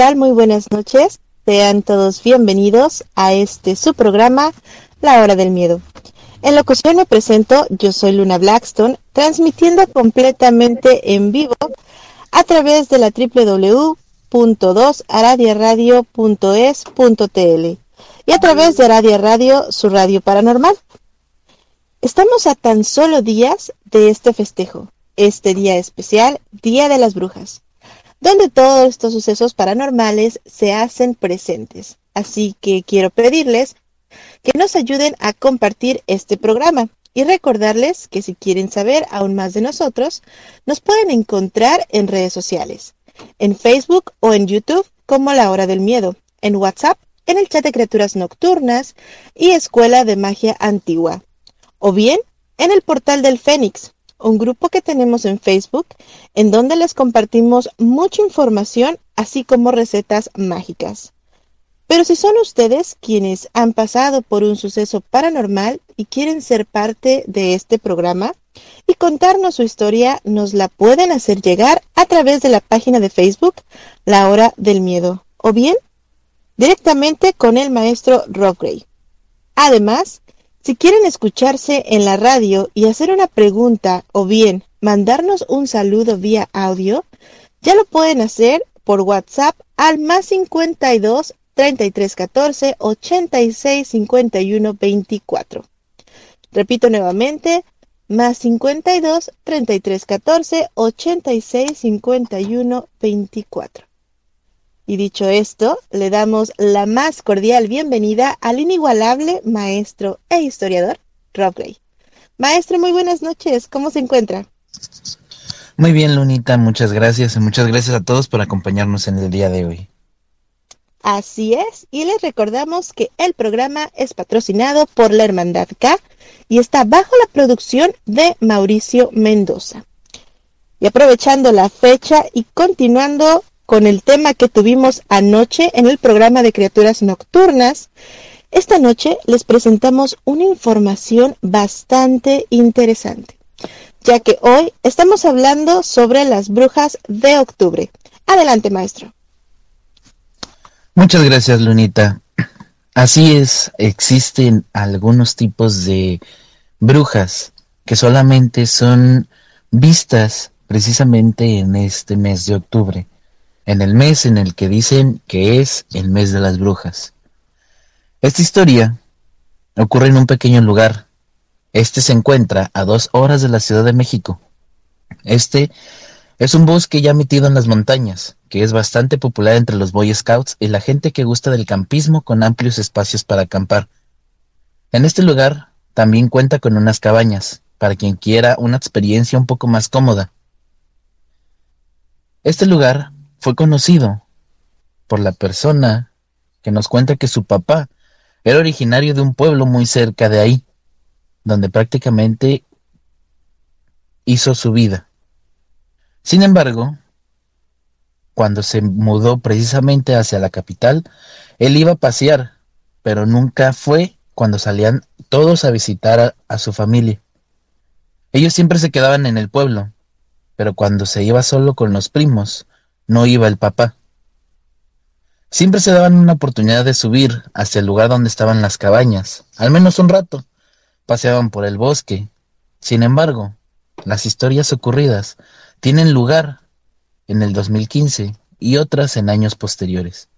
Muy buenas noches. Sean todos bienvenidos a este su programa, La Hora del Miedo. En locución me presento, yo soy Luna Blackstone, transmitiendo completamente en vivo a través de la www.2aradiaradio.es.tl y a través de Aradia Radio, su radio paranormal. Estamos a tan solo días de este festejo, este día especial, Día de las Brujas donde todos estos sucesos paranormales se hacen presentes. Así que quiero pedirles que nos ayuden a compartir este programa y recordarles que si quieren saber aún más de nosotros, nos pueden encontrar en redes sociales, en Facebook o en YouTube como La Hora del Miedo, en WhatsApp, en el chat de criaturas nocturnas y Escuela de Magia Antigua, o bien en el portal del Fénix, un grupo que tenemos en Facebook en donde les compartimos mucha información, así como recetas mágicas. Pero si son ustedes quienes han pasado por un suceso paranormal y quieren ser parte de este programa y contarnos su historia, nos la pueden hacer llegar a través de la página de Facebook La Hora del Miedo o bien directamente con el maestro Rob Gray. Además, si quieren escucharse en la radio y hacer una pregunta o bien mandarnos un saludo vía audio, ya lo pueden hacer por WhatsApp al más 52 33 14 86 51 24. Repito nuevamente, más 52 33 14 86 51 24. Y dicho esto, le damos la más cordial bienvenida al inigualable maestro e historiador Rob Gray. Maestro, muy buenas noches, ¿cómo se encuentra? Muy bien, Lunita, muchas gracias y muchas gracias a todos por acompañarnos en el día de hoy. Así es, y les recordamos que el programa es patrocinado por la Hermandad K y está bajo la producción de Mauricio Mendoza. Y aprovechando la fecha y continuando con el tema que tuvimos anoche en el programa de criaturas nocturnas. Esta noche les presentamos una información bastante interesante, ya que hoy estamos hablando sobre las brujas de octubre. Adelante, maestro. Muchas gracias, Lunita. Así es, existen algunos tipos de brujas que solamente son vistas precisamente en este mes de octubre en el mes en el que dicen que es el mes de las brujas. Esta historia ocurre en un pequeño lugar. Este se encuentra a dos horas de la Ciudad de México. Este es un bosque ya metido en las montañas, que es bastante popular entre los Boy Scouts y la gente que gusta del campismo con amplios espacios para acampar. En este lugar también cuenta con unas cabañas, para quien quiera una experiencia un poco más cómoda. Este lugar fue conocido por la persona que nos cuenta que su papá era originario de un pueblo muy cerca de ahí, donde prácticamente hizo su vida. Sin embargo, cuando se mudó precisamente hacia la capital, él iba a pasear, pero nunca fue cuando salían todos a visitar a, a, su familia. Ellos siempre se quedaban en el pueblo, pero cuando se iba solo con los primos, no iba el papá. Siempre se daban una oportunidad de subir hacia el lugar donde estaban las cabañas, al menos un rato. Paseaban por el bosque, Sin embargo, las historias ocurridas tienen lugar en el 2015 y otras en años posteriores.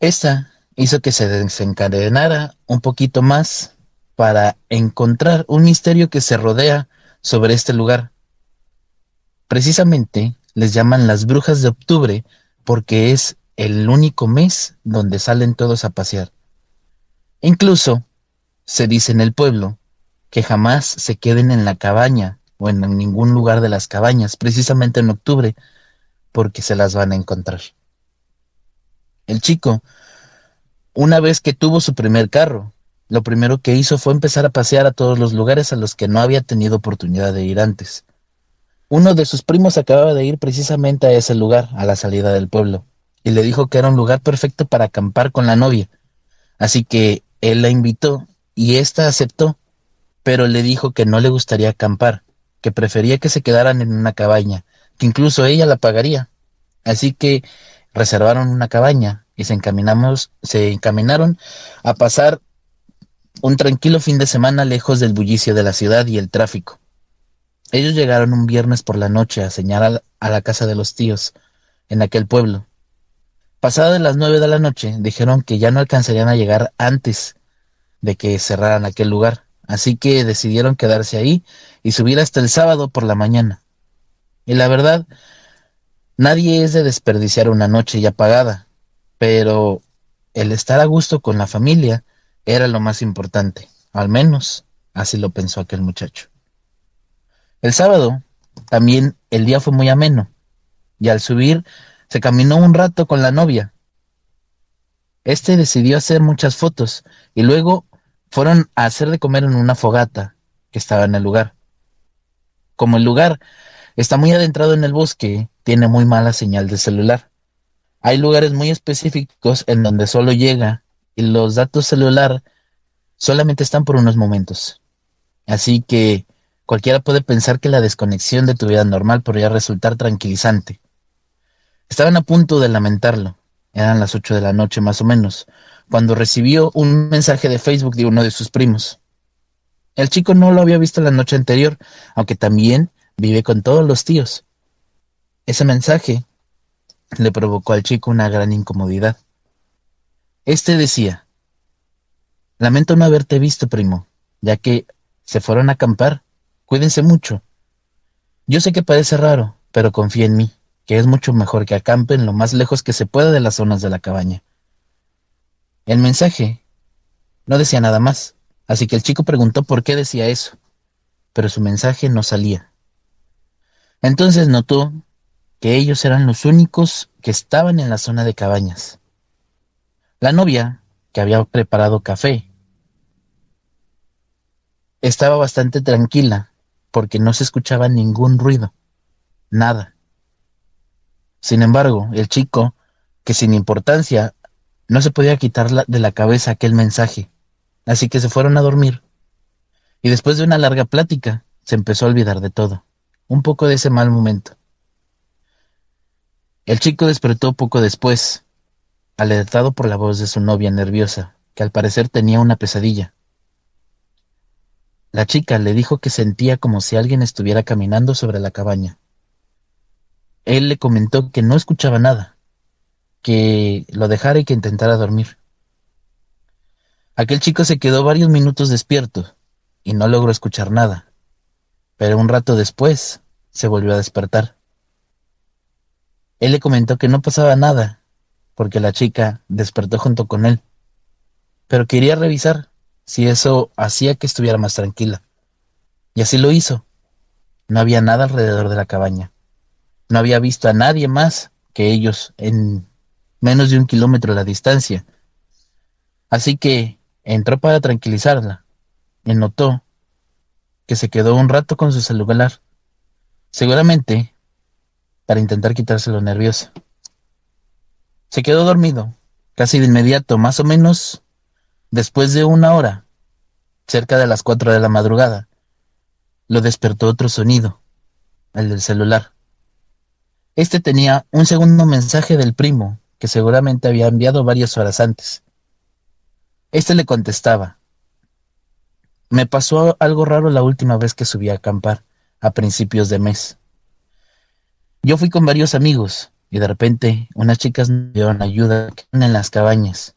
Esta hizo que se desencadenara un poquito más para encontrar un misterio que se rodea sobre este lugar. Precisamente les llaman las brujas de octubre porque es el único mes donde salen todos a pasear. Incluso se dice en el pueblo que jamás se queden en la cabaña o en ningún lugar de las cabañas, precisamente en octubre, porque se las van a encontrar. El chico, una vez que tuvo su primer carro, lo primero que hizo fue empezar a pasear a todos los lugares a los que no había tenido oportunidad de ir antes. Uno de sus primos acababa de ir precisamente a ese lugar, a la salida del pueblo, y le dijo que era un lugar perfecto para acampar con la novia. Así que él la invitó y ésta aceptó, pero le dijo que no le gustaría acampar, que prefería que se quedaran en una cabaña, que incluso ella la pagaría. Así que reservaron una cabaña y se encaminamos, se encaminaron a pasar un tranquilo fin de semana lejos del bullicio de la ciudad y el tráfico. Ellos llegaron un viernes por la noche a señalar a la casa de los tíos, en aquel pueblo. Pasadas las nueve de la noche, dijeron que ya no alcanzarían a llegar antes de que cerraran aquel lugar, así que decidieron quedarse ahí y subir hasta el sábado por la mañana. Y la verdad, nadie es de desperdiciar una noche ya pagada, pero el estar a gusto con la familia era lo más importante, al menos así lo pensó aquel muchacho. El sábado también el día fue muy ameno, y al subir se caminó un rato con la novia. Este decidió hacer muchas fotos y luego fueron a hacer de comer en una fogata que estaba en el lugar. Como el lugar está muy adentrado en el bosque, tiene muy mala señal de celular. Hay lugares muy específicos en donde solo llega y los datos celular solamente están por unos momentos. Así que cualquiera puede pensar que la desconexión de tu vida normal podría resultar tranquilizante. Estaban a punto de lamentarlo. Eran las ocho de la noche más o menos, cuando recibió un mensaje de Facebook de uno de sus primos. El chico no lo había visto la noche anterior, aunque también vive con todos los tíos. Ese mensaje le provocó al chico una gran incomodidad. Este decía, Lamento no haberte visto, primo, ya que se fueron a acampar. Cuídense mucho. Yo sé que parece raro, pero confía en mí, que es mucho mejor que acampen lo más lejos que se pueda de las zonas de la cabaña. El mensaje no decía nada más, así que el chico preguntó por qué decía eso, pero su mensaje no salía. Entonces notó que ellos eran los únicos que estaban en la zona de cabañas. La novia, que había preparado café, estaba bastante tranquila porque no se escuchaba ningún ruido, nada. Sin embargo, el chico, que sin importancia, no se podía quitar de la cabeza aquel mensaje, así que se fueron a dormir. Y después de una larga plática, se empezó a olvidar de todo, un poco de ese mal momento. El chico despertó poco después, alertado por la voz de su novia nerviosa, que al parecer tenía una pesadilla. La chica le dijo que sentía como si alguien estuviera caminando sobre la cabaña. Él le comentó que no escuchaba nada, que lo dejara y que intentara dormir. Aquel chico se quedó varios minutos despierto y no logró escuchar nada, pero un rato después se volvió a despertar. Él le comentó que no pasaba nada porque la chica despertó junto con él, pero quería revisar si eso hacía que estuviera más tranquila. Y así lo hizo. No había nada alrededor de la cabaña. No había visto a nadie más que ellos en menos de un kilómetro de la distancia. Así que entró para tranquilizarla y notó que se quedó un rato con su celular, seguramente para intentar quitárselo nervioso. Se quedó dormido, casi de inmediato, más o menos después de una hora, cerca de las cuatro de la madrugada. Lo despertó otro sonido, el del celular. Este tenía un segundo mensaje del primo, que seguramente había enviado varias horas antes. Este le contestaba. me pasó algo raro la última vez que subí a acampar, a principios de mes. Yo fui con varios amigos y de repente unas chicas me dieron ayuda en las cabañas.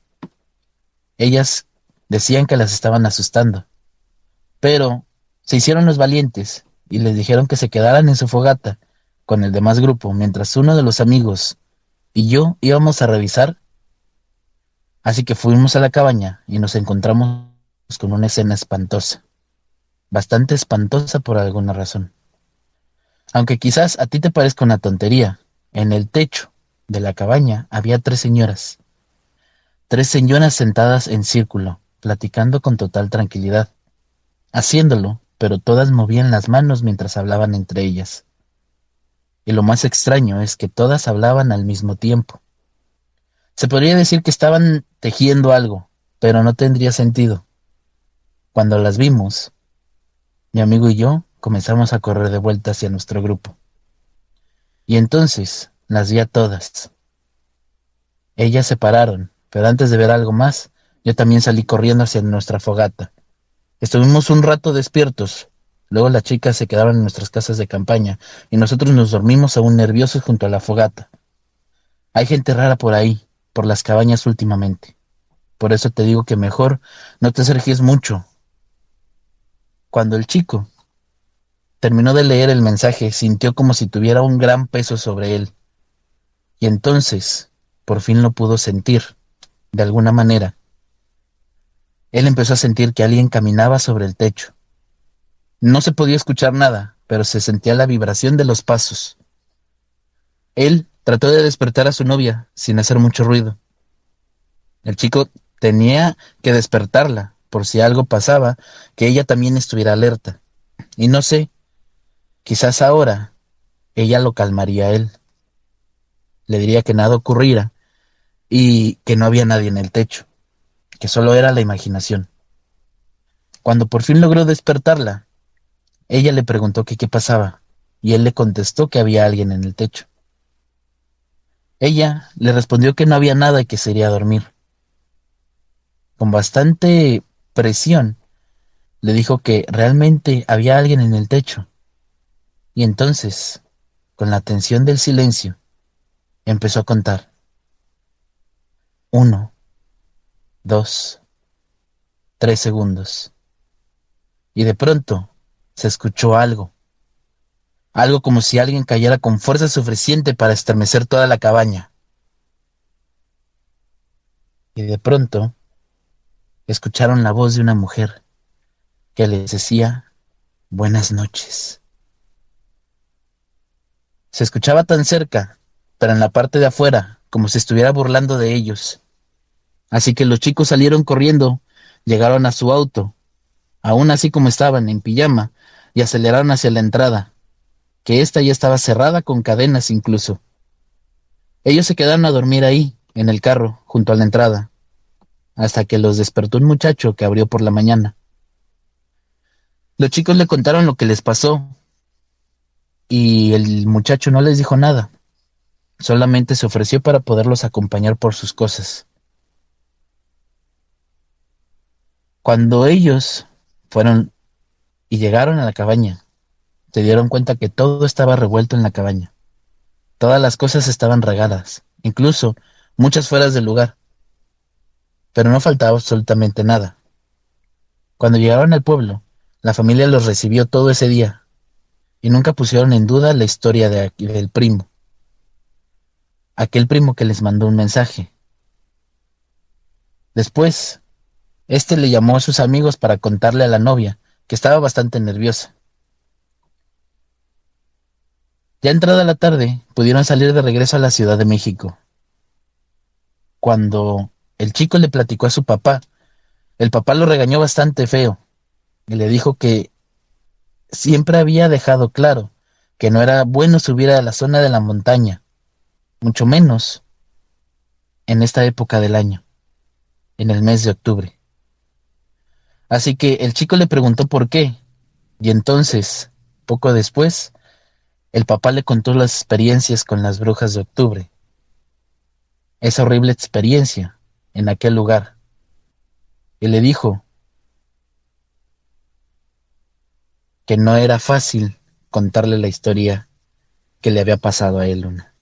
Ellas decían que las estaban asustando, pero se hicieron los valientes y les dijeron que se quedaran en su fogata con el demás grupo mientras uno de los amigos y yo íbamos a revisar. Así que fuimos a la cabaña y nos encontramos con una escena espantosa, bastante espantosa por alguna razón. Aunque quizás a ti te parezca una tontería, en el techo de la cabaña había tres señoras, tres señoras sentadas en círculo, platicando con total tranquilidad, haciéndolo, pero todas movían las manos mientras hablaban entre ellas. Y lo más extraño es que todas hablaban al mismo tiempo. Se podría decir que estaban tejiendo algo, pero no tendría sentido. Cuando las vimos, mi amigo y yo comenzamos a correr de vuelta hacia nuestro grupo. Y entonces las vi a todas. Ellas se pararon, pero antes de ver algo más, yo también salí corriendo hacia nuestra fogata. Estuvimos un rato despiertos. Luego las chicas se quedaron en nuestras casas de campaña y nosotros nos dormimos aún nerviosos junto a la fogata. Hay gente rara por ahí, por las cabañas últimamente. Por eso te digo que mejor no te acerques mucho cuando el chico terminó de leer el mensaje, sintió como si tuviera un gran peso sobre él. Y entonces, por fin lo pudo sentir, de alguna manera. Él empezó a sentir que alguien caminaba sobre el techo. No se podía escuchar nada, pero se sentía la vibración de los pasos. Él trató de despertar a su novia sin hacer mucho ruido. El chico tenía que despertarla, por si algo pasaba, que ella también estuviera alerta. Y no sé, quizás ahora ella lo calmaría a él. Le diría que nada ocurriera y que no había nadie en el techo, que solo era la imaginación. Cuando por fin logró despertarla, ella le preguntó qué pasaba, y él le contestó que había alguien en el techo. Ella le respondió que no había nada y que se iría a dormir. Con bastante presión, le dijo que realmente había alguien en el techo. Y entonces, con la tensión del silencio, empezó a contar. Uno, dos, tres segundos. Y de pronto se escuchó algo. Algo como si alguien cayera con fuerza suficiente para estremecer toda la cabaña. Y de pronto escucharon la voz de una mujer que les decía buenas noches. Se escuchaba tan cerca, pero en la parte de afuera, como si estuviera burlando de ellos. Así que los chicos salieron corriendo, llegaron a su auto, aún así como estaban, en pijama, y aceleraron hacia la entrada, que ésta ya estaba cerrada con cadenas incluso. Ellos se quedaron a dormir ahí, en el carro, junto a la entrada, hasta que los despertó un muchacho que abrió por la mañana. Los chicos le contaron lo que les pasó y el muchacho no les dijo nada, solamente se ofreció para poderlos acompañar por sus cosas. Cuando ellos fueron y llegaron a la cabaña, se dieron cuenta que todo estaba revuelto en la cabaña. Todas las cosas estaban regadas, incluso muchas fueras del lugar pero no faltaba absolutamente nada. Cuando llegaron al pueblo, la familia los recibió todo ese día, y nunca pusieron en duda la historia de, del primo. Aquel primo que les mandó un mensaje. Después, este le llamó a sus amigos para contarle a la novia, que estaba bastante nerviosa. Ya entrada la tarde, pudieron salir de regreso a la Ciudad de México. Cuando el chico le platicó a su papá. El papá lo regañó bastante feo y le dijo que siempre había dejado claro que no era bueno subir a la zona de la montaña, mucho menos en esta época del año, en el mes de octubre. Así que el chico le preguntó por qué, y entonces, poco después, el papá le contó las experiencias con las brujas de octubre. Esa horrible experiencia en aquel lugar. Y le dijo que no era fácil contarle la historia que le había pasado a él, Luna.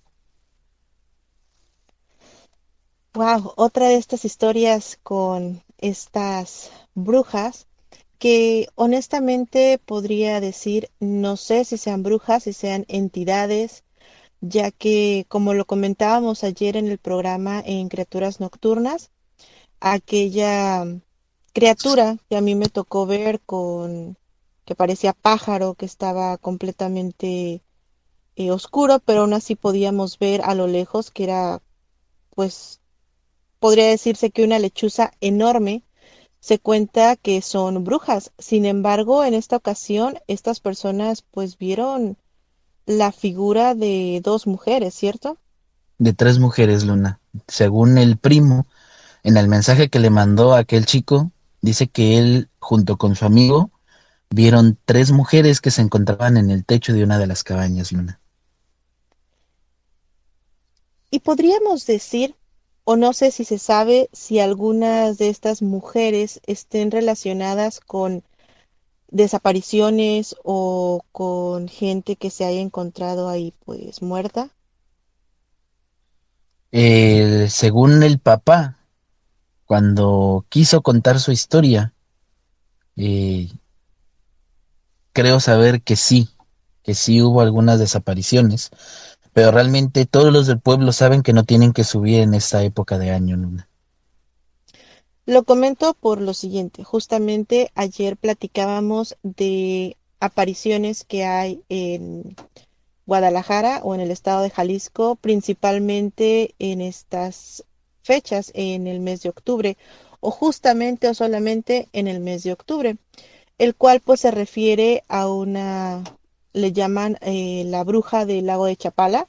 Wow, otra de estas historias con estas brujas que honestamente podría decir, no sé si sean brujas, si sean entidades, ya que como lo comentábamos ayer en el programa en Criaturas Nocturnas, aquella criatura que a mí me tocó ver con que parecía pájaro, que estaba completamente eh, oscuro, pero aún así podíamos ver a lo lejos que era, pues, podría decirse que una lechuza enorme. Se cuenta que son brujas. Sin embargo, en esta ocasión, estas personas pues vieron la figura de dos mujeres, ¿cierto? De tres mujeres, Luna. Según el primo, en el mensaje que le mandó a aquel chico, dice que él, junto con su amigo, vieron tres mujeres que se encontraban en el techo de una de las cabañas, Luna. Y podríamos decir, o no sé si se sabe, si algunas de estas mujeres estén relacionadas con desapariciones o con gente que se haya encontrado ahí pues muerta? Eh, según el papá, cuando quiso contar su historia, eh, creo saber que sí, que sí hubo algunas desapariciones, pero realmente todos los del pueblo saben que no tienen que subir en esta época de año, Luna. Lo comento por lo siguiente, justamente ayer platicábamos de apariciones que hay en Guadalajara o en el estado de Jalisco, principalmente en estas fechas, en el mes de octubre, o justamente o solamente en el mes de octubre, el cual pues se refiere a una, le llaman eh, la bruja del lago de Chapala,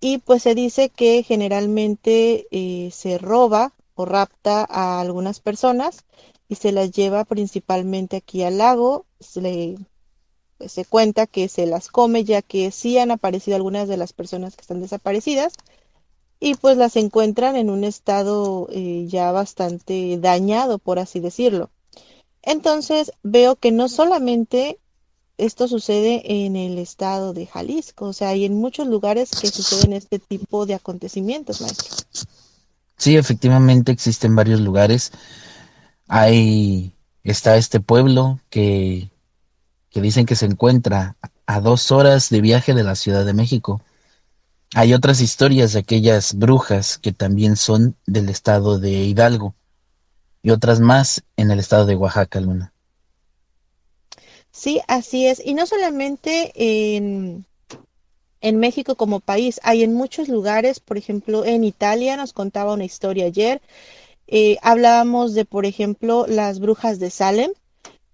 y pues se dice que generalmente eh, se roba o rapta a algunas personas y se las lleva principalmente aquí al lago. Se, pues, se cuenta que se las come ya que sí han aparecido algunas de las personas que están desaparecidas y pues las encuentran en un estado eh, ya bastante dañado, por así decirlo. Entonces veo que no solamente esto sucede en el estado de Jalisco, o sea, hay en muchos lugares que suceden este tipo de acontecimientos, maestro. Sí, efectivamente existen varios lugares. Hay, está este pueblo que, que dicen que se encuentra a dos horas de viaje de la Ciudad de México. Hay otras historias de aquellas brujas que también son del estado de Hidalgo y otras más en el estado de Oaxaca, Luna. Sí, así es. Y no solamente en, México como país. Hay en muchos lugares, por ejemplo, en Italia nos contaba una historia ayer. Eh, hablábamos de, por ejemplo, las brujas de Salem,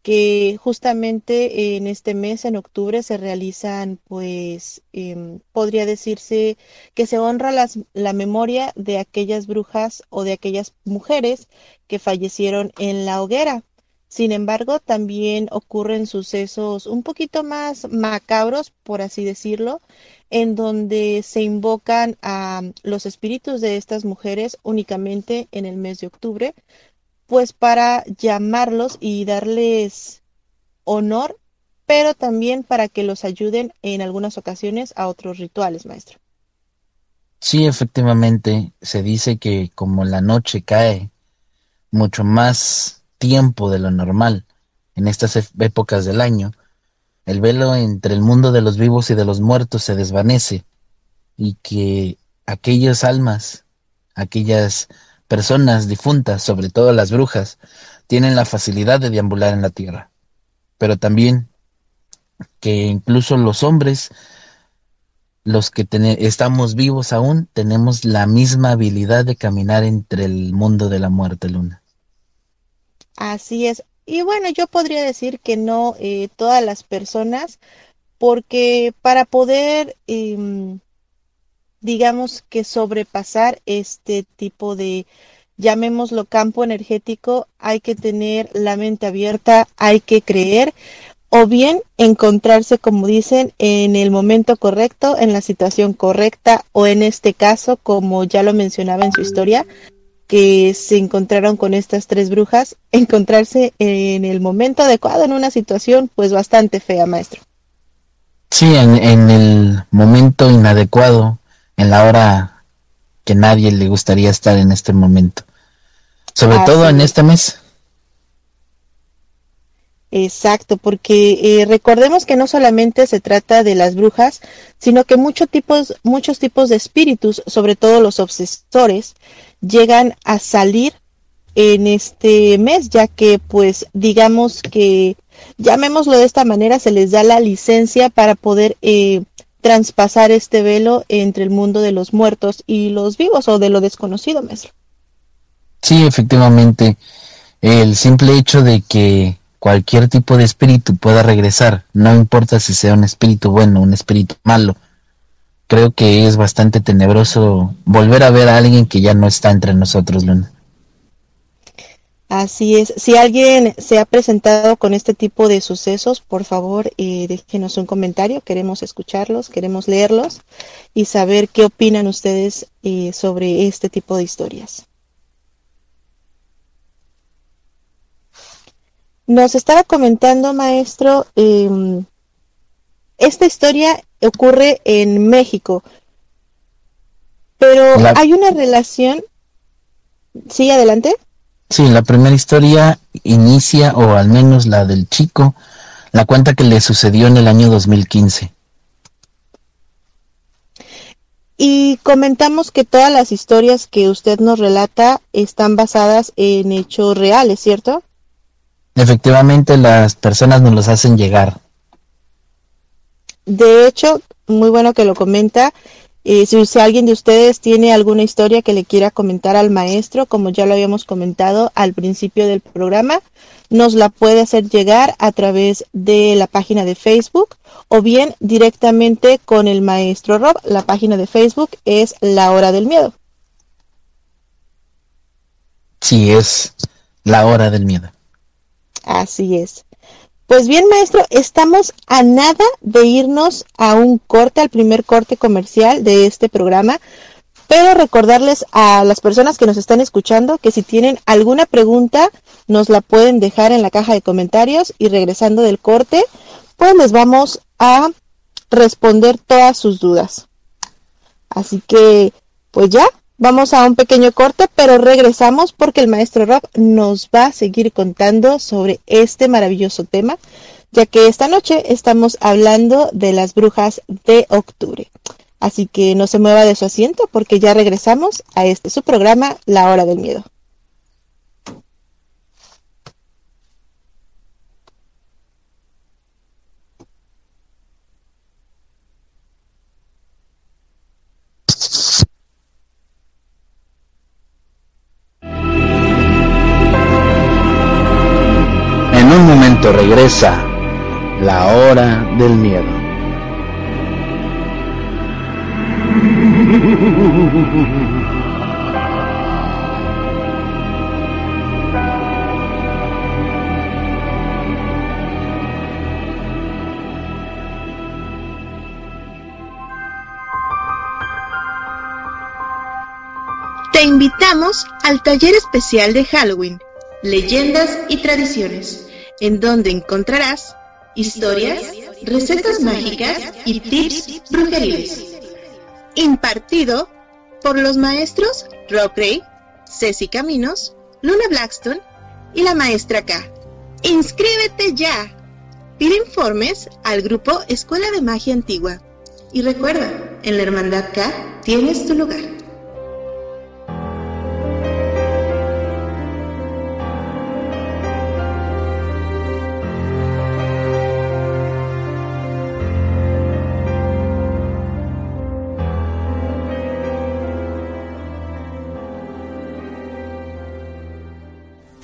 que justamente en este mes, en octubre, se realizan, pues, em, podría decirse que se honra la memoria de aquellas brujas o de aquellas mujeres que fallecieron en la hoguera. Sin embargo, también ocurren sucesos un poquito más macabros, por así decirlo, en donde se invocan a los espíritus de estas mujeres únicamente en el mes de octubre, pues para llamarlos y darles honor, pero también para que los ayuden en algunas ocasiones a otros rituales, maestro. Sí, efectivamente, se dice que como la noche cae mucho más tiempo de lo normal en estas épocas del año, el velo entre el mundo de los vivos y de los muertos se desvanece y que aquellas almas, aquellas personas difuntas, sobre todo las brujas, tienen la facilidad de deambular en la tierra, pero también que incluso los hombres, los que estamos vivos aún, tenemos la misma habilidad de caminar entre el mundo de la muerte, Luna. Así es. Y bueno, yo podría decir que no eh, todas las personas, porque para poder, em, digamos que sobrepasar este tipo de, llamémoslo campo energético, hay que tener la mente abierta, hay que creer, o bien encontrarse, como dicen, en el momento correcto, en la situación correcta, o en este caso, como ya lo mencionaba en su historia, que se encontraron con estas tres brujas, encontrarse en el momento adecuado, en una situación pues bastante fea, maestro. Sí, en, en el momento inadecuado, en la hora que nadie le gustaría estar en este momento. Sobre todo en este mes. Exacto, porque eh, recordemos que no solamente se trata de las brujas, sino que muchos tipos, muchos tipos de espíritus, sobre todo los obsesores, llegan a salir en este mes, ya que pues digamos que, llamémoslo de esta manera, se les da la licencia para poder eh, traspasar este velo entre el mundo de los muertos y los vivos o de lo desconocido, maestro. Sí, efectivamente, el simple hecho de que cualquier tipo de espíritu pueda regresar, no importa si sea un espíritu bueno un espíritu malo. Creo que es bastante tenebroso volver a ver a alguien que ya no está entre nosotros, Luna. Así es. Si alguien se ha presentado con este tipo de sucesos, por favor, eh, déjenos un comentario. Queremos escucharlos, queremos leerlos y saber qué opinan ustedes eh, sobre este tipo de historias. Nos estaba comentando, maestro, em, esta historia ocurre en México, pero hay una relación. Sí, adelante. Sí, la primera historia inicia, o al menos la del chico, la cuenta que le sucedió en el año 2015. Y comentamos que todas las historias que usted nos relata están basadas en hechos reales, ¿cierto? Efectivamente, las personas nos los hacen llegar. De hecho, muy bueno que lo comenta. Eh, si, si, alguien de ustedes tiene alguna historia que le quiera comentar al maestro, como ya lo habíamos comentado al principio del programa, nos la puede hacer llegar a través de la página de Facebook o bien directamente con el maestro Rob. La página de Facebook es La Hora del Miedo. Sí, es La Hora del Miedo. Así es. Pues bien, maestro, estamos a nada de irnos a un corte, al primer corte comercial de este programa, pero recordarles a las personas que nos están escuchando que si tienen alguna pregunta, nos la pueden dejar en la caja de comentarios y regresando del corte, pues les vamos a responder todas sus dudas. Así que, pues ya, Vamos a un pequeño corte, pero regresamos porque el maestro Rob nos va a seguir contando sobre este maravilloso tema, ya que esta noche estamos hablando de las brujas de octubre. Así que no se mueva de su asiento porque ya regresamos a este su programa, La Hora del Miedo. Regresa la hora del miedo. Te invitamos al taller especial de Halloween, Leyendas y Tradiciones en donde encontrarás historias, recetas mágicas y tips brujeriles. Impartido por los maestros Rob Gray, Ceci Caminos, Luna Blackstone y la maestra K. ¡Inscríbete ya! Pide informes al grupo Escuela de Magia Antigua. Y recuerda, en la Hermandad K tienes tu lugar.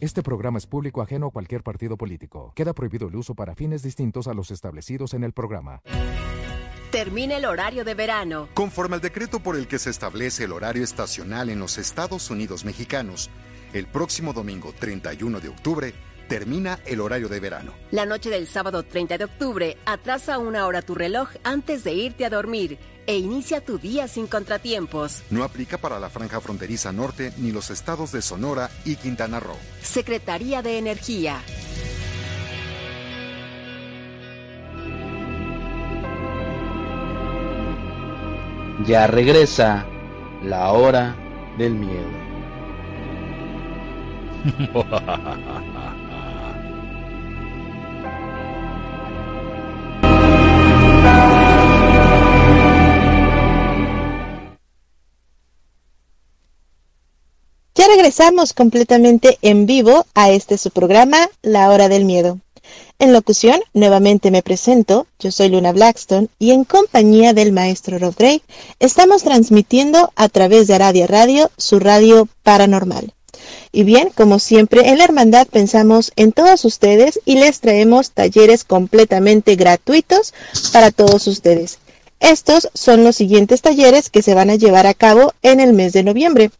Este programa es público ajeno a cualquier partido político. Queda prohibido el uso para fines distintos a los establecidos en el programa. Termina el horario de verano. Conforme al decreto por el que se establece el horario estacional en los Estados Unidos mexicanos, el próximo domingo 31 de octubre termina el horario de verano. La noche del sábado 30 de octubre atrasa una hora tu reloj antes de irte a dormir e inicia tu día sin contratiempos. No aplica para la franja fronteriza norte ni los estados de Sonora y Quintana Roo. Secretaría de Energía. Ya regresa la hora del miedo. Ya regresamos completamente en vivo a este su programa, La Hora del Miedo. En locución, nuevamente me presento, yo soy Luna Blackstone y en compañía del maestro Rob Gray estamos transmitiendo a través de Aradia Radio, su radio paranormal. Y bien, como siempre, en la Hermandad pensamos en todos ustedes y les traemos talleres completamente gratuitos para todos ustedes. Estos son los siguientes talleres que se van a llevar a cabo en el mes de noviembre.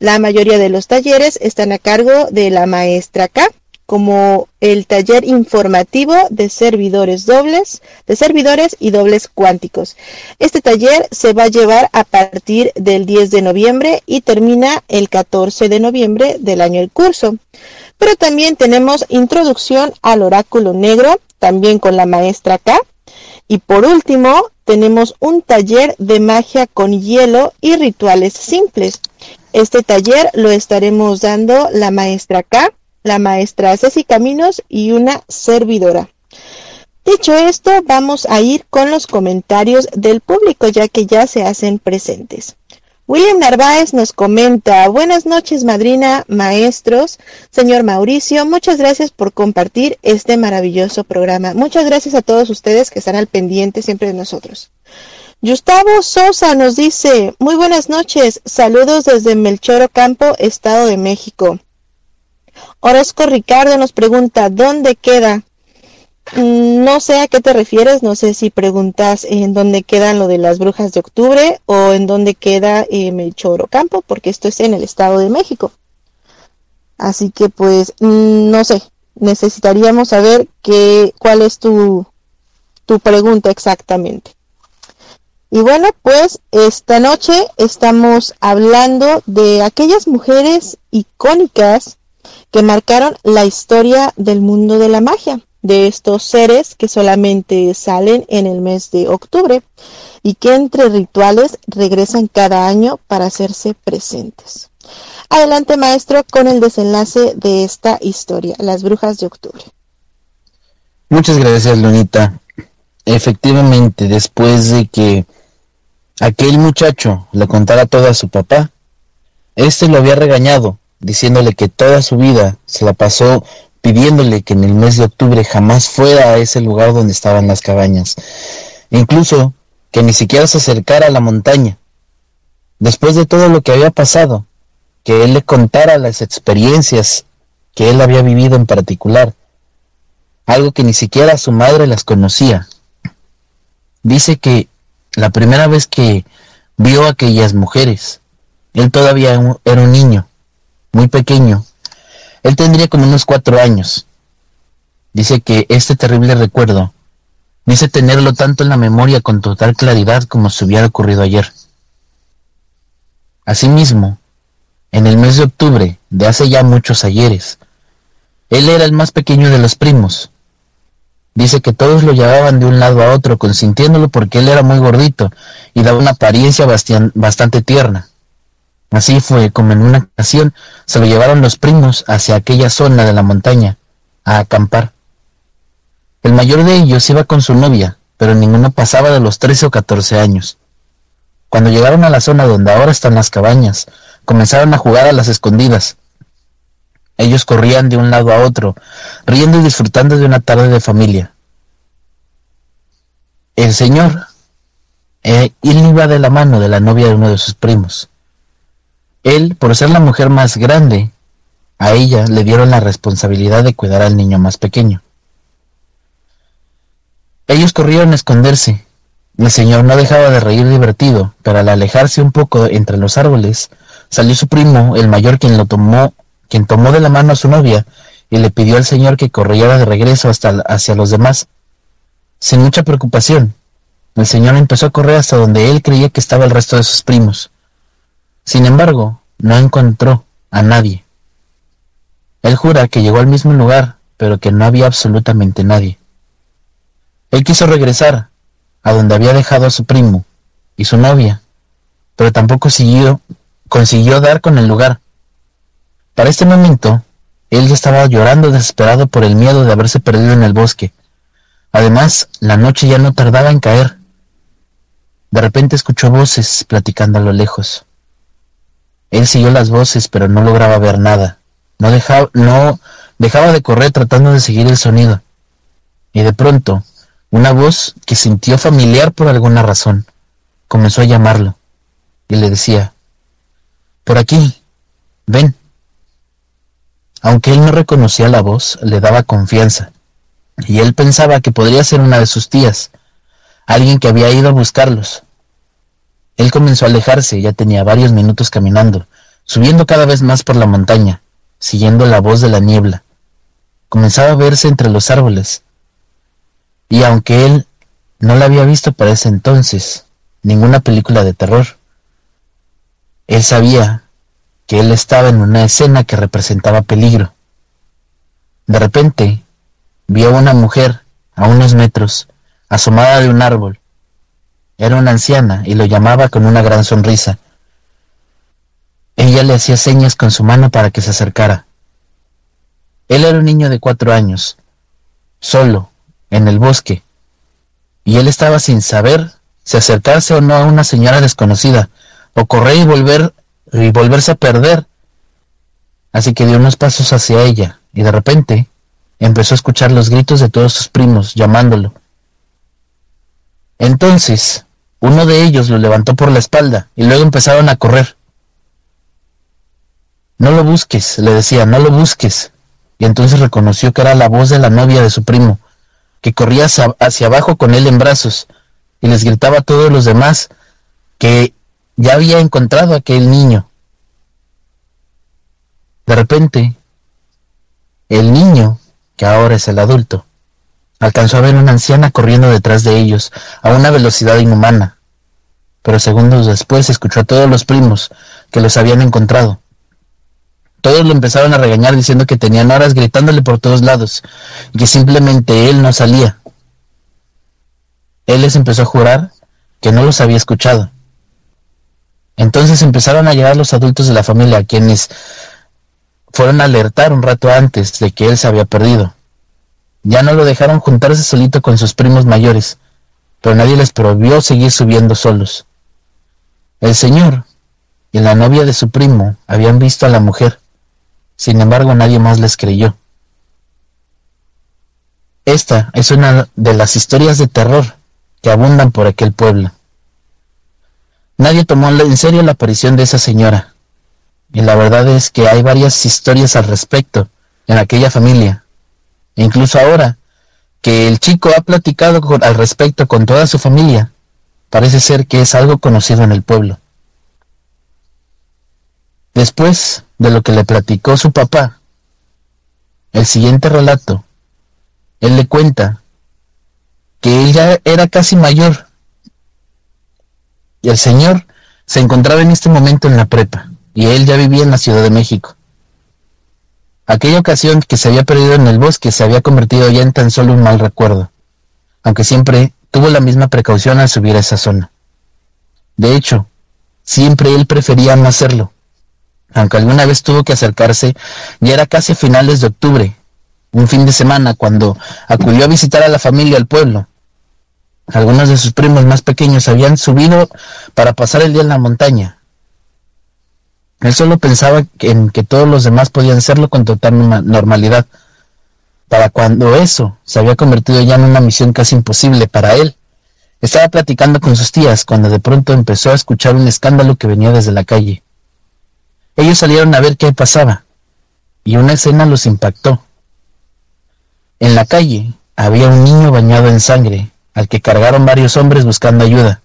La mayoría de los talleres están a cargo de la maestra K, como el taller informativo de servidores dobles, de servidores y dobles cuánticos. Este taller se va a llevar a partir del 10 de noviembre y termina el 14 de noviembre del año el curso. Pero también tenemos introducción al oráculo negro, también con la maestra K. Y por último, tenemos un taller de magia con hielo y rituales simples. Este taller lo estaremos dando la maestra K, la maestra Ceci Caminos y una servidora. Dicho esto, vamos a ir con los comentarios del público ya que ya se hacen presentes. William Narváez nos comenta, buenas noches madrina, maestros, señor Mauricio, muchas gracias por compartir este maravilloso programa. Muchas gracias a todos ustedes que están al pendiente siempre de nosotros. Gustavo Sosa nos dice, muy buenas noches, saludos desde Melchoro Campo, Estado de México. Orozco Ricardo nos pregunta, ¿dónde queda? Mm, no sé a qué te refieres, no sé si preguntas en dónde quedan lo de las brujas de octubre o en dónde queda eh, Melchoro Campo, porque esto es en el Estado de México. Así que pues, mm, no sé, necesitaríamos saber qué, cuál es tu, tu pregunta exactamente. Y bueno, pues esta noche estamos hablando de aquellas mujeres icónicas que marcaron la historia del mundo de la magia, de estos seres que solamente salen en el mes de octubre y que entre rituales regresan cada año para hacerse presentes. Adelante maestro con el desenlace de esta historia, las brujas de octubre. Muchas gracias, Lunita. Efectivamente, después de que aquel muchacho le contara todo a su papá. Este lo había regañado, diciéndole que toda su vida se la pasó pidiéndole que en el mes de octubre jamás fuera a ese lugar donde estaban las cabañas, incluso que ni siquiera se acercara a la montaña. Después de todo lo que había pasado, que él le contara las experiencias que él había vivido en particular, algo que ni siquiera su madre las conocía. Dice que la primera vez que vio a aquellas mujeres. Él todavía era un niño, muy pequeño. Él tendría como unos cuatro años. Dice que este terrible recuerdo, dice tenerlo tanto en la memoria con total claridad como si hubiera ocurrido ayer. Asimismo, en el mes de octubre de hace ya muchos ayeres, él era el más pequeño de los primos, Dice que todos lo llevaban de un lado a otro, consintiéndolo porque él era muy gordito y daba una apariencia bastante tierna. Así fue como en una ocasión se lo llevaron los primos hacia aquella zona de la montaña, a acampar. El mayor de ellos iba con su novia, pero ninguno pasaba de los trece o catorce años. Cuando llegaron a la zona donde ahora están las cabañas, comenzaron a jugar a las escondidas, ellos corrían de un lado a otro, riendo y disfrutando de una tarde de familia. El señor, eh, él iba de la mano de la novia de uno de sus primos. Él, por ser la mujer más grande, a ella le dieron la responsabilidad de cuidar al niño más pequeño. Ellos corrieron a esconderse. El señor no dejaba de reír divertido, pero al alejarse un poco entre los árboles, salió su primo, el mayor, quien lo tomó, quien tomó de la mano a su novia y le pidió al señor que corriera de regreso hasta hacia los demás. Sin mucha preocupación, el señor empezó a correr hasta donde él creía que estaba el resto de sus primos. Sin embargo, no encontró a nadie. Él jura que llegó al mismo lugar, pero que no había absolutamente nadie. Él quiso regresar a donde había dejado a su primo y su novia, pero tampoco siguió, consiguió dar con el lugar. Para este momento, él ya estaba llorando desesperado por el miedo de haberse perdido en el bosque. Además, la noche ya no tardaba en caer. De repente escuchó voces platicando a lo lejos. Él siguió las voces, pero no lograba ver nada. No dejaba, no dejaba de correr tratando de seguir el sonido. Y de pronto, una voz que sintió familiar por alguna razón comenzó a llamarlo y le decía, Por aquí, ven. Aunque él no reconocía la voz, le daba confianza, y él pensaba que podría ser una de sus tías, alguien que había ido a buscarlos. Él comenzó a alejarse, ya tenía varios minutos caminando, subiendo cada vez más por la montaña, siguiendo la voz de la niebla. Comenzaba a verse entre los árboles, y aunque él no la había visto para ese entonces, ninguna película de terror, él sabía que él estaba en una escena que representaba peligro. De repente, vio a una mujer a unos metros, asomada de un árbol. Era una anciana y lo llamaba con una gran sonrisa. Ella le hacía señas con su mano para que se acercara. Él era un niño de cuatro años, solo, en el bosque, y él estaba sin saber si acercarse o no a una señora desconocida, o correr y volver y volverse a perder. Así que dio unos pasos hacia ella, y de repente empezó a escuchar los gritos de todos sus primos llamándolo. Entonces, uno de ellos lo levantó por la espalda y luego empezaron a correr. No lo busques, le decía, no lo busques. Y entonces reconoció que era la voz de la novia de su primo, que corría hacia, abajo con él en brazos, y les gritaba a todos los demás que ya había encontrado a aquel niño. De repente, el niño, que ahora es el adulto, alcanzó a ver una anciana corriendo detrás de ellos a una velocidad inhumana, pero segundos después escuchó a todos los primos que los habían encontrado. Todos lo empezaron a regañar diciendo que tenían horas gritándole por todos lados y que simplemente él no salía. Él les empezó a jurar que no los había escuchado entonces empezaron a llegar los adultos de la familia, quienes fueron a alertar un rato antes de que él se había perdido. Ya no lo dejaron juntarse solito con sus primos mayores, pero nadie les prohibió seguir subiendo solos. El señor y la novia de su primo habían visto a la mujer, sin embargo nadie más les creyó. Esta es una de las historias de terror que abundan por aquel pueblo. Nadie tomó en serio la aparición de esa señora. Y la verdad es que hay varias historias al respecto en aquella familia. Incluso ahora que el chico ha platicado al respecto con toda su familia, parece ser que es algo conocido en el pueblo. Después de lo que le platicó su papá, el siguiente relato, él le cuenta que él ya era casi mayor y el señor se encontraba en este momento en la prepa, y él ya vivía en la Ciudad de México. Aquella ocasión que se había perdido en el bosque se había convertido ya en tan solo un mal recuerdo, aunque siempre tuvo la misma precaución al subir a esa zona. De hecho, siempre él prefería no hacerlo, aunque alguna vez tuvo que acercarse, ya era casi a finales de octubre, un fin de semana, cuando acudió a visitar a la familia al pueblo, algunos de sus primos más pequeños habían subido para pasar el día en la montaña. Él solo pensaba en que todos los demás podían hacerlo con total normalidad. Para cuando eso se había convertido ya en una misión casi imposible para él. Estaba platicando con sus tías cuando de pronto empezó a escuchar un escándalo que venía desde la calle. Ellos salieron a ver qué pasaba. y una escena los impactó. En la calle había un niño bañado en sangre, al que cargaron varios hombres buscando ayuda.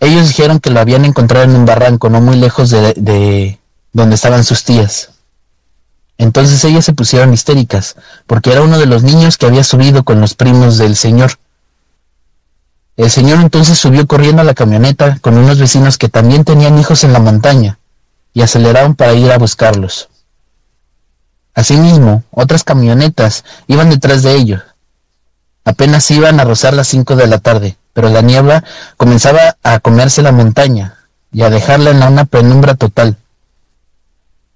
Ellos dijeron que lo habían encontrado en un barranco no muy lejos de, de donde estaban sus tías. Entonces ellas se pusieron histéricas, porque era uno de los niños que había subido con los primos del señor. El señor entonces subió corriendo a la camioneta con unos vecinos que también tenían hijos en la montaña, y aceleraron para ir a buscarlos. Asimismo, otras camionetas iban detrás de ellos. Apenas iban a rozar las cinco de la tarde, pero la niebla comenzaba a comerse la montaña y a dejarla en una penumbra total.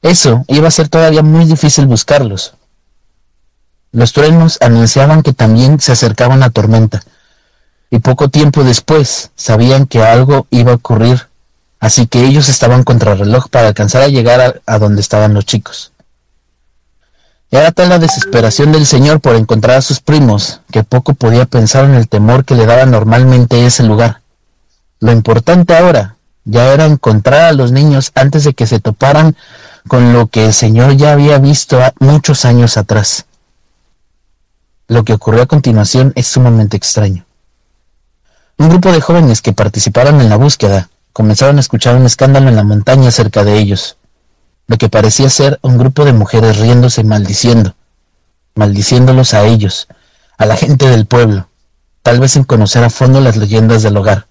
Eso iba a ser todavía muy difícil buscarlos. Los truenos anunciaban que también se acercaba una tormenta, y poco tiempo después sabían que algo iba a ocurrir, así que ellos estaban contra reloj para alcanzar a llegar a, a donde estaban los chicos. Era tal la desesperación del señor por encontrar a sus primos que poco podía pensar en el temor que le daba normalmente ese lugar. Lo importante ahora ya era encontrar a los niños antes de que se toparan con lo que el señor ya había visto muchos años atrás. Lo que ocurrió a continuación es sumamente extraño. Un grupo de jóvenes que participaron en la búsqueda comenzaron a escuchar un escándalo en la montaña cerca de ellos lo que parecía ser un grupo de mujeres riéndose y maldiciendo, maldiciéndolos a ellos, a la gente del pueblo, tal vez sin conocer a fondo las leyendas del hogar.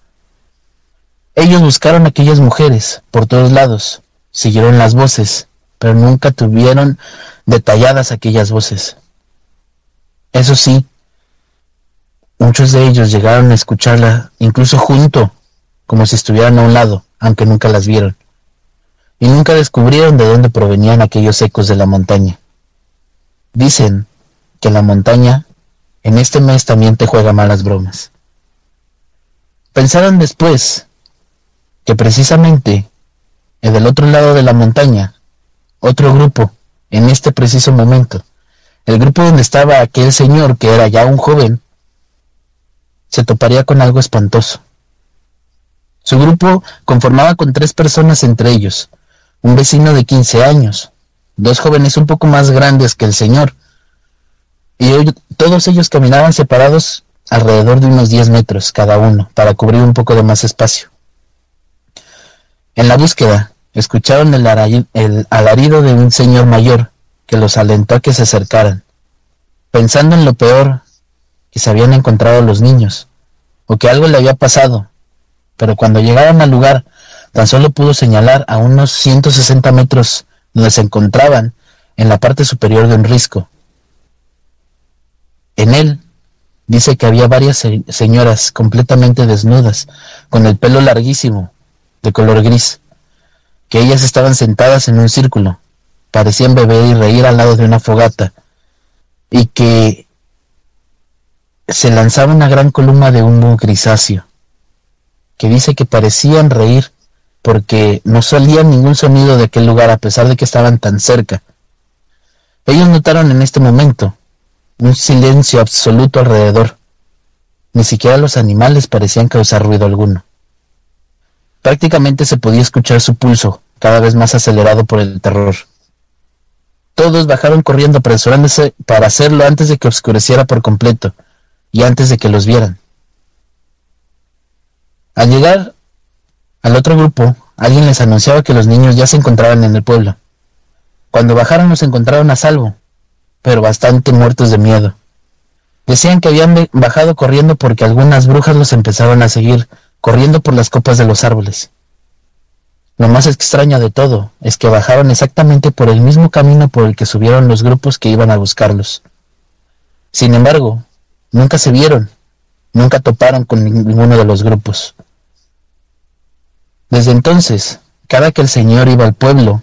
Ellos buscaron a aquellas mujeres por todos lados, siguieron las voces, pero nunca tuvieron detalladas aquellas voces. Eso sí, muchos de ellos llegaron a escucharla incluso junto, como si estuvieran a un lado, aunque nunca las vieron y nunca descubrieron de dónde provenían aquellos ecos de la montaña. Dicen que la montaña en este mes también te juega malas bromas. Pensaron después que precisamente en del otro lado de la montaña, otro grupo, en este preciso momento, el grupo donde estaba aquel señor que era ya un joven, se toparía con algo espantoso. Su grupo conformaba con tres personas entre ellos, un vecino de 15 años, dos jóvenes un poco más grandes que el señor, y todos ellos caminaban separados alrededor de unos 10 metros cada uno para cubrir un poco de más espacio. En la búsqueda, escucharon el, el alarido de un señor mayor que los alentó a que se acercaran, pensando en lo peor, que se habían encontrado los niños, o que algo le había pasado, pero cuando llegaron al lugar Tan solo pudo señalar a unos 160 metros donde se encontraban en la parte superior de un risco. En él dice que había varias señoras completamente desnudas, con el pelo larguísimo, de color gris, que ellas estaban sentadas en un círculo, parecían beber y reír al lado de una fogata, y que se lanzaba una gran columna de humo grisáceo, que dice que parecían reír porque no salía ningún sonido de aquel lugar a pesar de que estaban tan cerca. Ellos notaron en este momento un silencio absoluto alrededor. Ni siquiera los animales parecían causar ruido alguno. Prácticamente se podía escuchar su pulso, cada vez más acelerado por el terror. Todos bajaron corriendo apresurándose para hacerlo antes de que oscureciera por completo y antes de que los vieran. Al llegar al otro grupo, alguien les anunciaba que los niños ya se encontraban en el pueblo. Cuando bajaron los encontraron a salvo, pero bastante muertos de miedo. Decían que habían bajado corriendo porque algunas brujas los empezaron a seguir, corriendo por las copas de los árboles. Lo más extraño de todo es que bajaron exactamente por el mismo camino por el que subieron los grupos que iban a buscarlos. Sin embargo, nunca se vieron, nunca toparon con ninguno de los grupos. Desde entonces, cada que el señor iba al pueblo,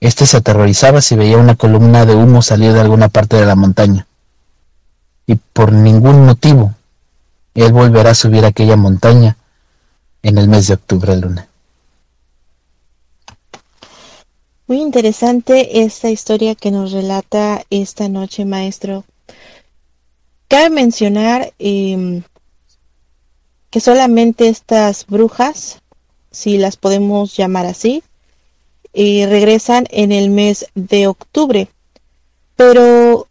éste se aterrorizaba si veía una columna de humo salir de alguna parte de la montaña. Y por ningún motivo, él volverá a subir aquella montaña en el mes de octubre, Luna. Muy interesante esta historia que nos relata esta noche, maestro. Cabe mencionar eh, que solamente estas brujas si las podemos llamar así, eh, regresan en el mes de octubre. Pero,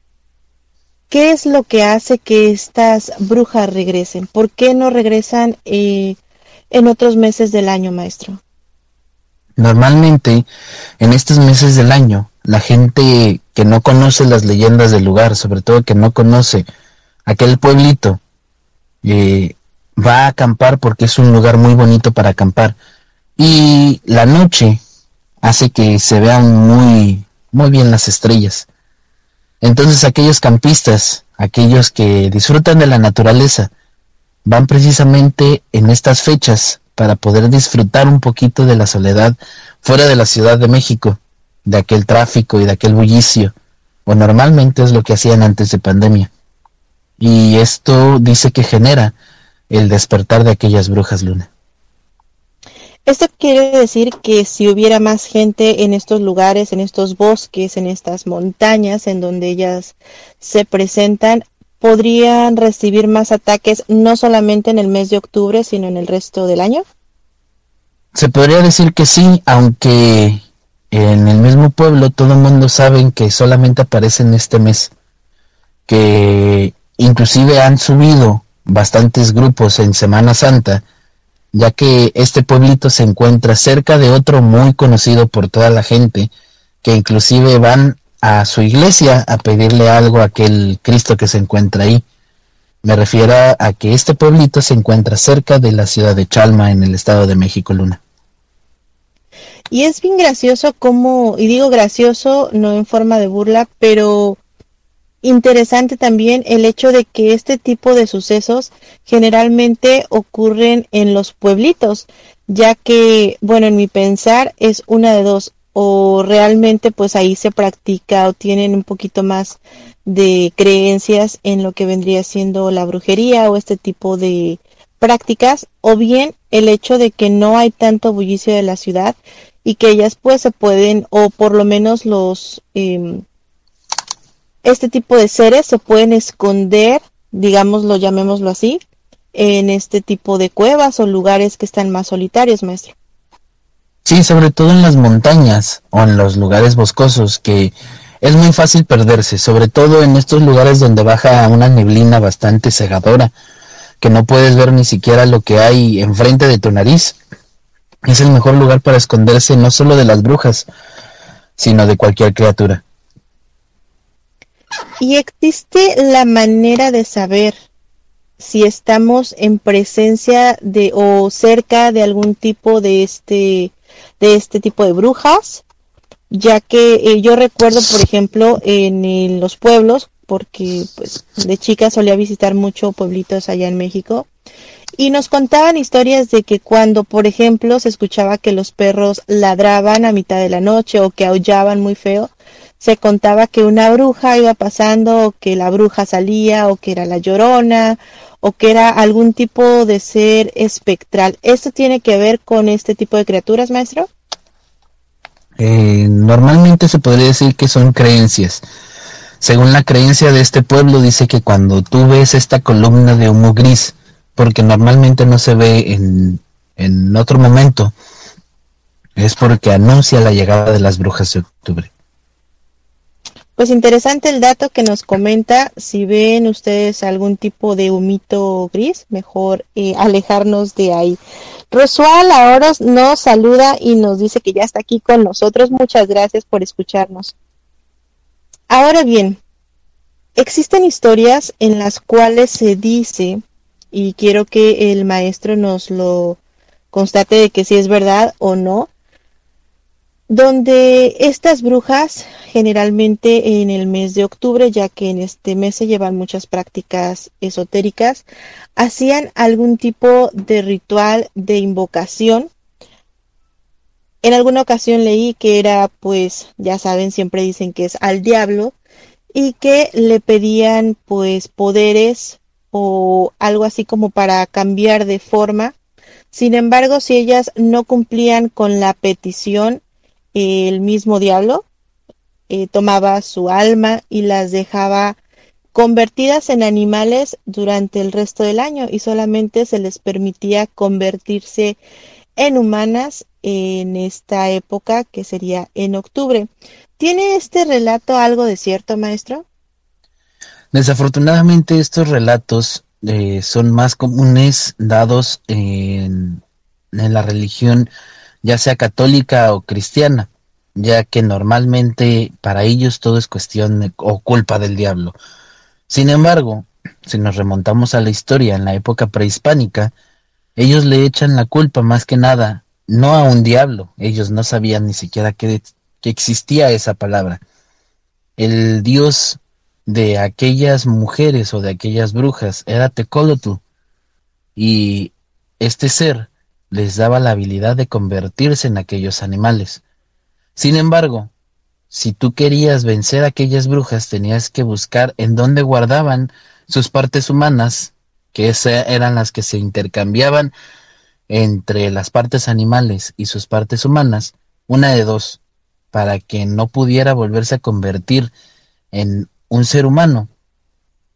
¿qué es lo que hace que estas brujas regresen? ¿Por qué no regresan eh, en otros meses del año, maestro? Normalmente, en estos meses del año, la gente que no conoce las leyendas del lugar, sobre todo que no conoce aquel pueblito, eh, va a acampar porque es un lugar muy bonito para acampar. Y la noche hace que se vean muy, muy bien las estrellas. Entonces aquellos campistas, aquellos que disfrutan de la naturaleza, van precisamente en estas fechas para poder disfrutar un poquito de la soledad fuera de la Ciudad de México, de aquel tráfico y de aquel bullicio, o normalmente es lo que hacían antes de pandemia. Y esto dice que genera el despertar de aquellas brujas luna. Esto quiere decir que si hubiera más gente en estos lugares, en estos bosques, en estas montañas en donde ellas se presentan, podrían recibir más ataques no solamente en el mes de octubre, sino en el resto del año? Se podría decir que sí, aunque en el mismo pueblo todo el mundo sabe que solamente aparece en este mes, que inclusive han subido bastantes grupos en Semana Santa, ya que este pueblito se encuentra cerca de otro muy conocido por toda la gente, que inclusive van a su iglesia a pedirle algo a aquel Cristo que se encuentra ahí. Me refiero a que este pueblito se encuentra cerca de la ciudad de Chalma en el estado de México Luna. Y es bien gracioso como, y digo gracioso no en forma de burla, pero interesante también el hecho de que este tipo de sucesos generalmente ocurren en los pueblitos, ya que, bueno, en mi pensar es una de dos, o realmente pues ahí se practica o tienen un poquito más de creencias en lo que vendría siendo la brujería o este tipo de prácticas o bien el hecho de que no hay tanto bullicio de la ciudad y que ellas pues se pueden o por lo menos los eh, este tipo de seres se pueden esconder digámoslo llamémoslo así en este tipo de cuevas o lugares que están más solitarios maestro Sí, sobre todo en las montañas o en los lugares boscosos, que es muy fácil perderse, sobre todo en estos lugares donde baja una neblina bastante cegadora, que no puedes ver ni siquiera lo que hay enfrente de tu nariz. Es el mejor lugar para esconderse no solo de las brujas, sino de cualquier criatura. ¿Y existe la manera de saber si estamos en presencia de o cerca de algún tipo de este de este tipo de brujas, ya que eh, yo recuerdo, por ejemplo, en, los pueblos, porque pues de chica solía visitar mucho pueblitos allá en México, y nos contaban historias de que cuando, por ejemplo, se escuchaba que los perros ladraban a mitad de la noche o que aullaban muy feo, se contaba que una bruja iba pasando, o que la bruja salía, o que era la llorona, o que era algún tipo de ser espectral. ¿Esto tiene que ver con este tipo de criaturas, maestro? Eh, normalmente se podría decir que son creencias. Según la creencia de este pueblo, dice que cuando tú ves esta columna de humo gris, porque normalmente no se ve en, en otro momento, es porque anuncia la llegada de las brujas de octubre. Pues interesante el dato que nos comenta. Si ven ustedes algún tipo de humito gris, mejor eh, alejarnos de ahí. Rosual ahora nos saluda y nos dice que ya está aquí con nosotros. Muchas gracias por escucharnos. Ahora bien, existen historias en las cuales se dice, y quiero que el maestro nos lo constate de que si es verdad o no, donde estas brujas generalmente en el mes de octubre, ya que en este mes se llevan muchas prácticas esotéricas, hacían algún tipo de ritual de invocación. En alguna ocasión leí que era, pues, ya saben, siempre dicen que es al diablo y que le pedían, pues, poderes o algo así como para cambiar de forma. Sin embargo, si ellas no cumplían con la petición, el mismo diablo eh, tomaba su alma y las dejaba convertidas en animales durante el resto del año y solamente se les permitía convertirse en humanas en esta época que sería en octubre. ¿Tiene este relato algo de cierto, maestro? Desafortunadamente estos relatos eh, son más comunes dados en, en la religión ya sea católica o cristiana, ya que normalmente para ellos todo es cuestión o culpa del diablo. Sin embargo, si nos remontamos a la historia en la época prehispánica, ellos le echan la culpa más que nada, no a un diablo, ellos no sabían ni siquiera que, que existía esa palabra. El dios de aquellas mujeres o de aquellas brujas era Tecolotl, y este ser les daba la habilidad de convertirse en aquellos animales. Sin embargo, si tú querías vencer a aquellas brujas, tenías que buscar en dónde guardaban sus partes humanas, que eran las que se intercambiaban entre las partes animales y sus partes humanas, una de dos, para que no pudiera volverse a convertir en un ser humano.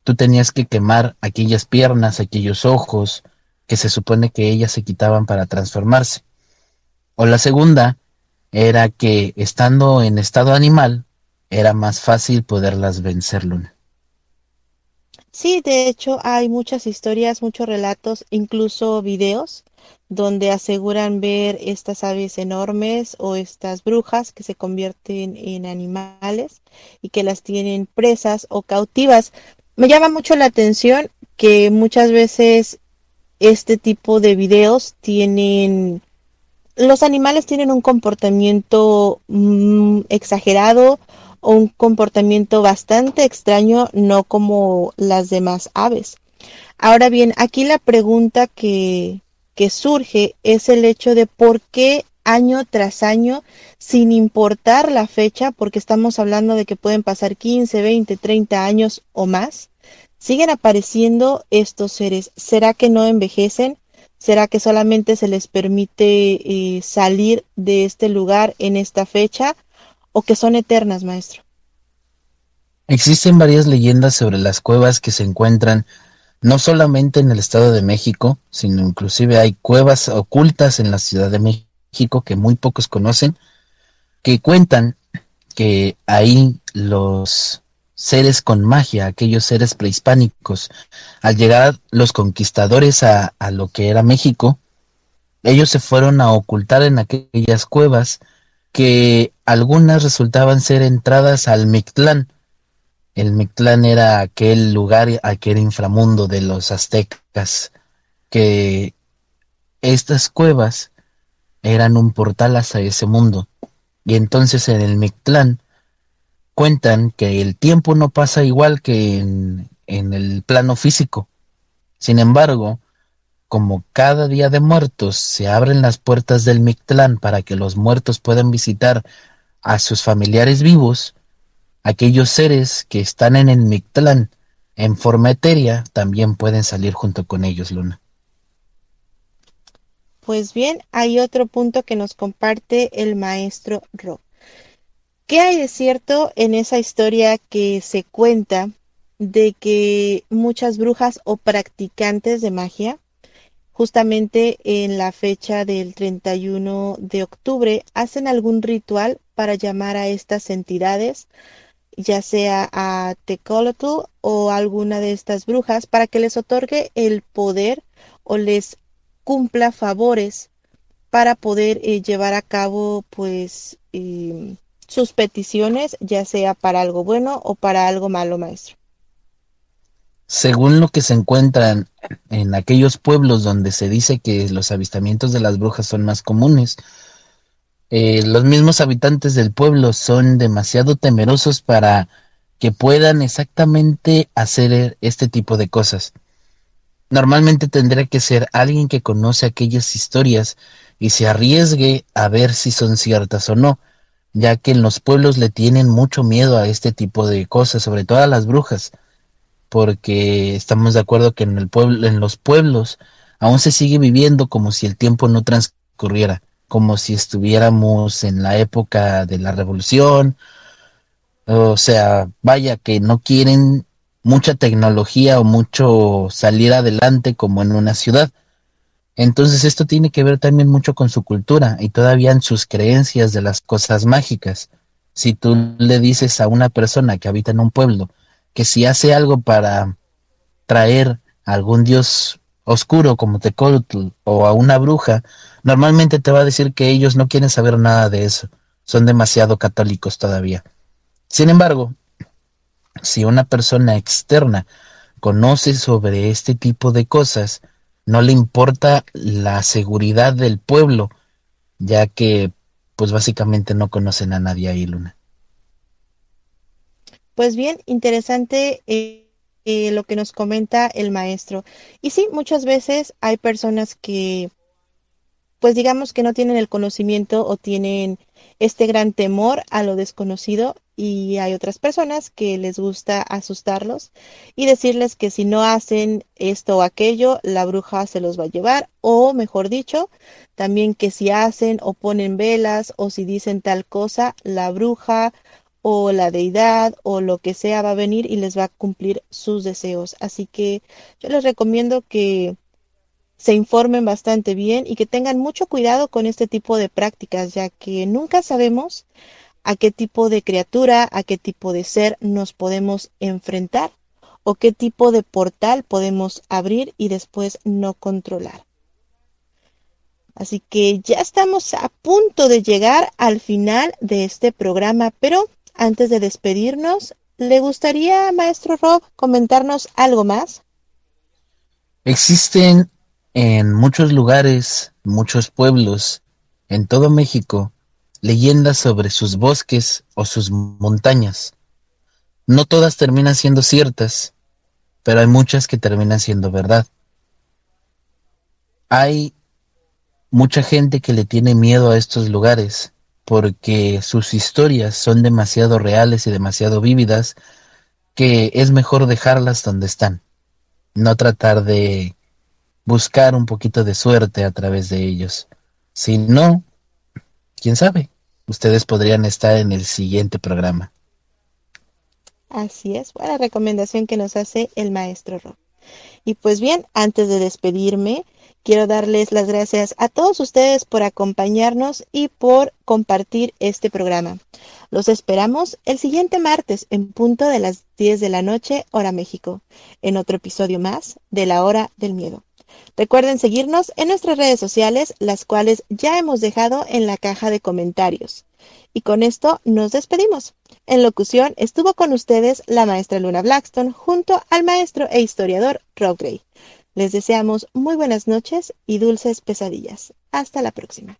Tú tenías que quemar aquellas piernas, aquellos ojos, que se supone que ellas se quitaban para transformarse. O la segunda era que estando en estado animal era más fácil poderlas vencer, Luna. Sí, de hecho hay muchas historias, muchos relatos, incluso videos donde aseguran ver estas aves enormes o estas brujas que se convierten en animales y que las tienen presas o cautivas. Me llama mucho la atención que muchas veces este tipo de videos tienen los animales tienen un comportamiento mm, exagerado o un comportamiento bastante extraño, no como las demás aves. Ahora bien, aquí la pregunta que, que surge es el hecho de por qué año tras año, sin importar la fecha, porque estamos hablando de que pueden pasar 15, 20, 30 años o más, siguen apareciendo estos seres. ¿Será que no envejecen? ¿Será que solamente se les permite eh, salir de este lugar en esta fecha o que son eternas, maestro? Existen varias leyendas sobre las cuevas que se encuentran no solamente en el Estado de México, sino inclusive hay cuevas ocultas en la Ciudad de México que muy pocos conocen, que cuentan que ahí los seres con magia, aquellos seres prehispánicos. Al llegar los conquistadores a, a, lo que era México, ellos se fueron a ocultar en aquellas cuevas que algunas resultaban ser entradas al Mictlán. El Mictlán era aquel lugar, aquel inframundo de los aztecas, que estas cuevas eran un portal hacia ese mundo. Y entonces en el Mictlán cuentan que el tiempo no pasa igual que en, el plano físico. Sin embargo, como cada día de muertos se abren las puertas del Mictlán para que los muertos puedan visitar a sus familiares vivos, aquellos seres que están en el Mictlán en forma etérea también pueden salir junto con ellos, Luna. Pues bien, hay otro punto que nos comparte el maestro Rob. ¿Qué hay de cierto en esa historia que se cuenta de que muchas brujas o practicantes de magia, justamente en la fecha del 31 de octubre, hacen algún ritual para llamar a estas entidades, ya sea a Tecolotl o alguna de estas brujas, para que les otorgue el poder o les cumpla favores para poder eh, llevar a cabo, pues, eh, sus peticiones, ya sea para algo bueno o para algo malo, maestro. Según lo que se encuentran en aquellos pueblos donde se dice que los avistamientos de las brujas son más comunes, eh, los mismos habitantes del pueblo son demasiado temerosos para que puedan exactamente hacer este tipo de cosas. Normalmente tendría que ser alguien que conoce aquellas historias y se arriesgue a ver si son ciertas o no, ya que en los pueblos le tienen mucho miedo a este tipo de cosas, sobre todo a las brujas, porque estamos de acuerdo que en el pueblo, en los pueblos aún se sigue viviendo como si el tiempo no transcurriera, como si estuviéramos en la época de la revolución, o sea, vaya que no quieren mucha tecnología o mucho salir adelante como en una ciudad. Entonces esto tiene que ver también mucho con su cultura y todavía en sus creencias de las cosas mágicas. Si tú le dices a una persona que habita en un pueblo que si hace algo para traer a algún dios oscuro como Tecolutl o a una bruja, normalmente te va a decir que ellos no quieren saber nada de eso, son demasiado católicos todavía. Sin embargo, si una persona externa conoce sobre este tipo de cosas, no le importa la seguridad del pueblo, ya que pues básicamente no conocen a nadie ahí, Luna. Pues bien, interesante eh, eh, lo que nos comenta el maestro. Y sí, muchas veces hay personas que, pues digamos que no tienen el conocimiento o tienen este gran temor a lo desconocido y hay otras personas que les gusta asustarlos y decirles que si no hacen esto o aquello, la bruja se los va a llevar o mejor dicho, también que si hacen o ponen velas o si dicen tal cosa, la bruja o la deidad o lo que sea va a venir y les va a cumplir sus deseos. Así que yo les recomiendo que se informen bastante bien y que tengan mucho cuidado con este tipo de prácticas, ya que nunca sabemos a qué tipo de criatura, a qué tipo de ser nos podemos enfrentar o qué tipo de portal podemos abrir y después no controlar. Así que ya estamos a punto de llegar al final de este programa, pero antes de despedirnos, ¿le gustaría, maestro Rob, comentarnos algo más? Existen en muchos lugares, muchos pueblos, en todo México, leyendas sobre sus bosques o sus montañas. No todas terminan siendo ciertas, pero hay muchas que terminan siendo verdad. Hay mucha gente que le tiene miedo a estos lugares porque sus historias son demasiado reales y demasiado vívidas que es mejor dejarlas donde están, no tratar de buscar un poquito de suerte a través de ellos. Si no, quién sabe, ustedes podrían estar en el siguiente programa. Así es, buena recomendación que nos hace el maestro Rob. Y pues bien, antes de despedirme, quiero darles las gracias a todos ustedes por acompañarnos y por compartir este programa. Los esperamos el siguiente martes en punto de las 10 de la noche, hora México, en otro episodio más de la hora del miedo. Recuerden seguirnos en nuestras redes sociales, las cuales ya hemos dejado en la caja de comentarios. Y con esto nos despedimos. En locución estuvo con ustedes la maestra Luna Blackstone junto al maestro e historiador Rob Gray. Les deseamos muy buenas noches y dulces pesadillas. Hasta la próxima.